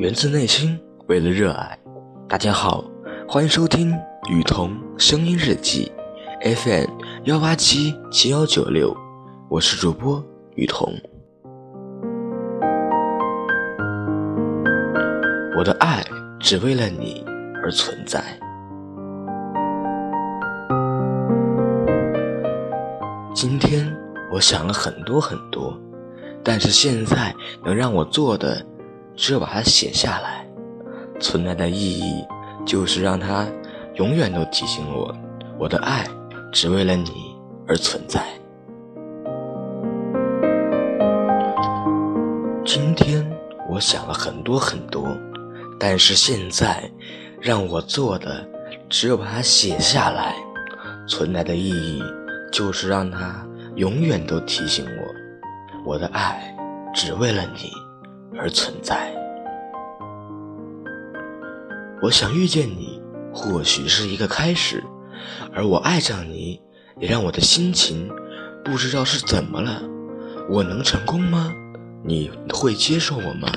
源自内心，为了热爱。大家好，欢迎收听雨桐声音日记，FM 幺八七七幺九六，我是主播雨桐。我的爱只为了你而存在。今天我想了很多很多，但是现在能让我做的。只有把它写下来，存在的意义就是让它永远都提醒我，我的爱只为了你而存在。今天我想了很多很多，但是现在让我做的只有把它写下来，存在的意义就是让它永远都提醒我，我的爱只为了你。而存在。我想遇见你，或许是一个开始，而我爱上你，也让我的心情不知道是怎么了。我能成功吗？你会接受我吗？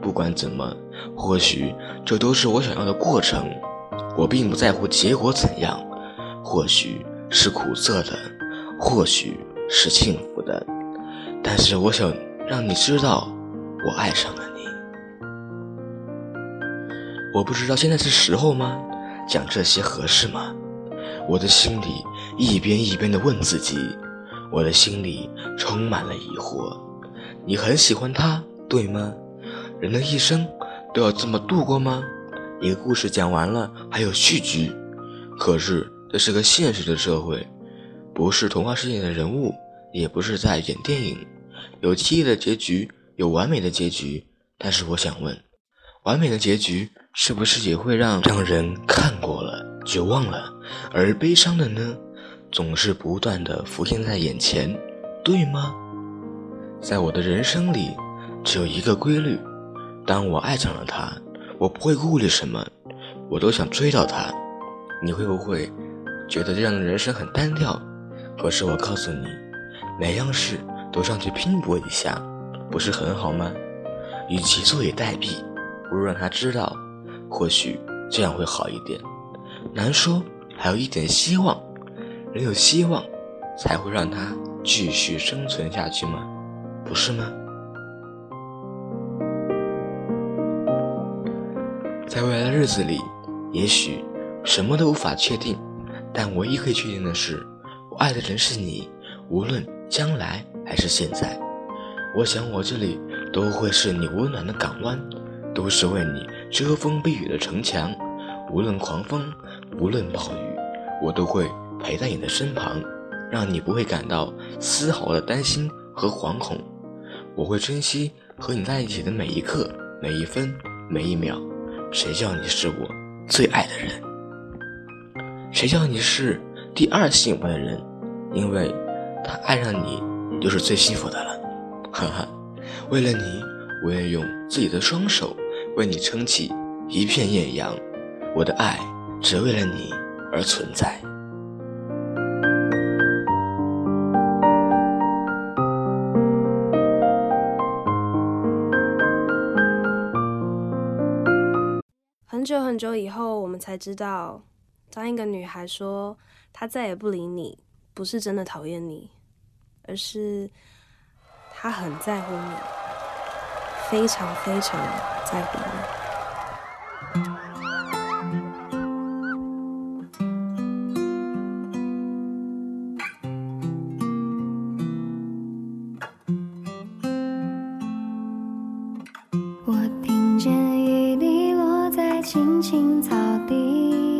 不管怎么，或许这都是我想要的过程。我并不在乎结果怎样，或许是苦涩的，或许是幸福的，但是我想让你知道。我爱上了你，我不知道现在是时候吗？讲这些合适吗？我的心里一边一边的问自己，我的心里充满了疑惑。你很喜欢他，对吗？人的一生都要这么度过吗？一个故事讲完了还有续集，可是这是个现实的社会，不是童话世界的人物，也不是在演电影，有记忆的结局。有完美的结局，但是我想问，完美的结局是不是也会让让人看过了绝望了？而悲伤的呢，总是不断的浮现在眼前，对吗？在我的人生里，只有一个规律：当我爱上了他，我不会顾虑什么，我都想追到他。你会不会觉得这样的人生很单调？可是我告诉你，每样事都上去拼搏一下。不是很好吗？与其坐以待毙，不如让他知道，或许这样会好一点。难说，还有一点希望。人有希望，才会让他继续生存下去吗？不是吗？在未来的日子里，也许什么都无法确定，但唯一可以确定的是，我爱的人是你，无论将来还是现在。我想，我这里都会是你温暖的港湾，都是为你遮风避雨的城墙。无论狂风，无论暴雨，我都会陪在你的身旁，让你不会感到丝毫的担心和惶恐。我会珍惜和你在一起的每一刻、每一分、每一秒。谁叫你是我最爱的人？谁叫你是第二幸福的人？因为他爱上你，你就是最幸福的了。哈哈，为了你，我愿用自己的双手为你撑起一片艳阳。我的爱只为了你而存在。很久很久以后，我们才知道，当一个女孩说她再也不理你，不是真的讨厌你，而是。他很在乎你非常非常在乎你。我听见雨滴落在青青草地。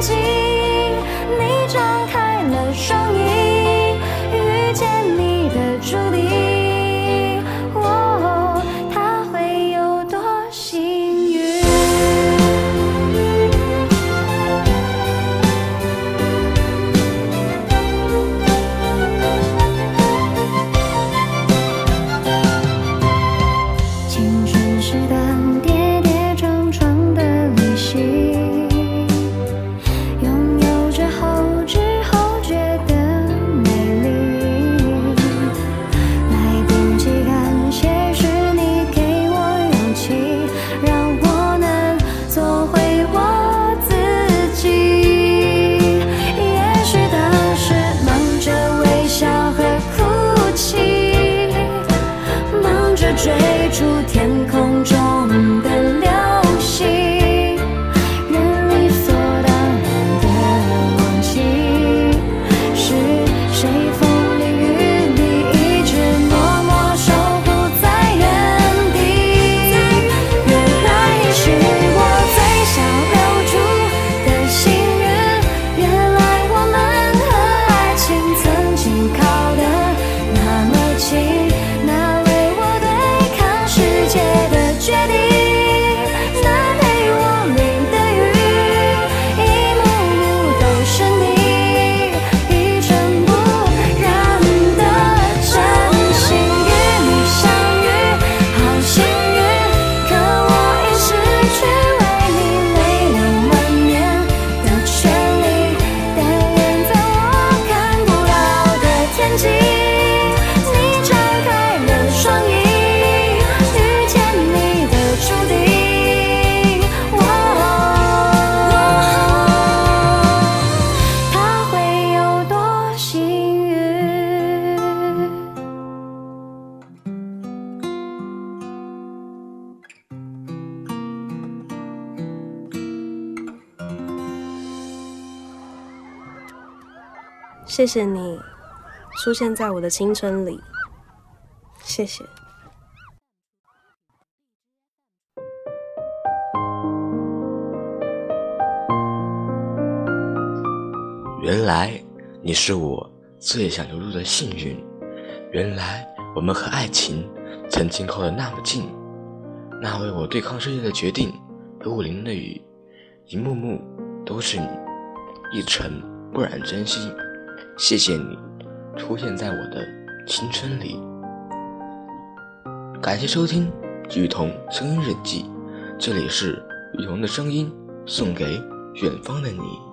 睛，你张开了双翼，遇见你的注定，谢谢你出现在我的青春里，谢谢。原来你是我最想留住的幸运，原来我们和爱情曾经靠得那么近，那为我对抗世界的决定和我淋的雨，一幕幕都是你，一尘不染真心。谢谢你出现在我的青春里。感谢收听雨桐声音日记，这里是雨桐的声音，送给远方的你。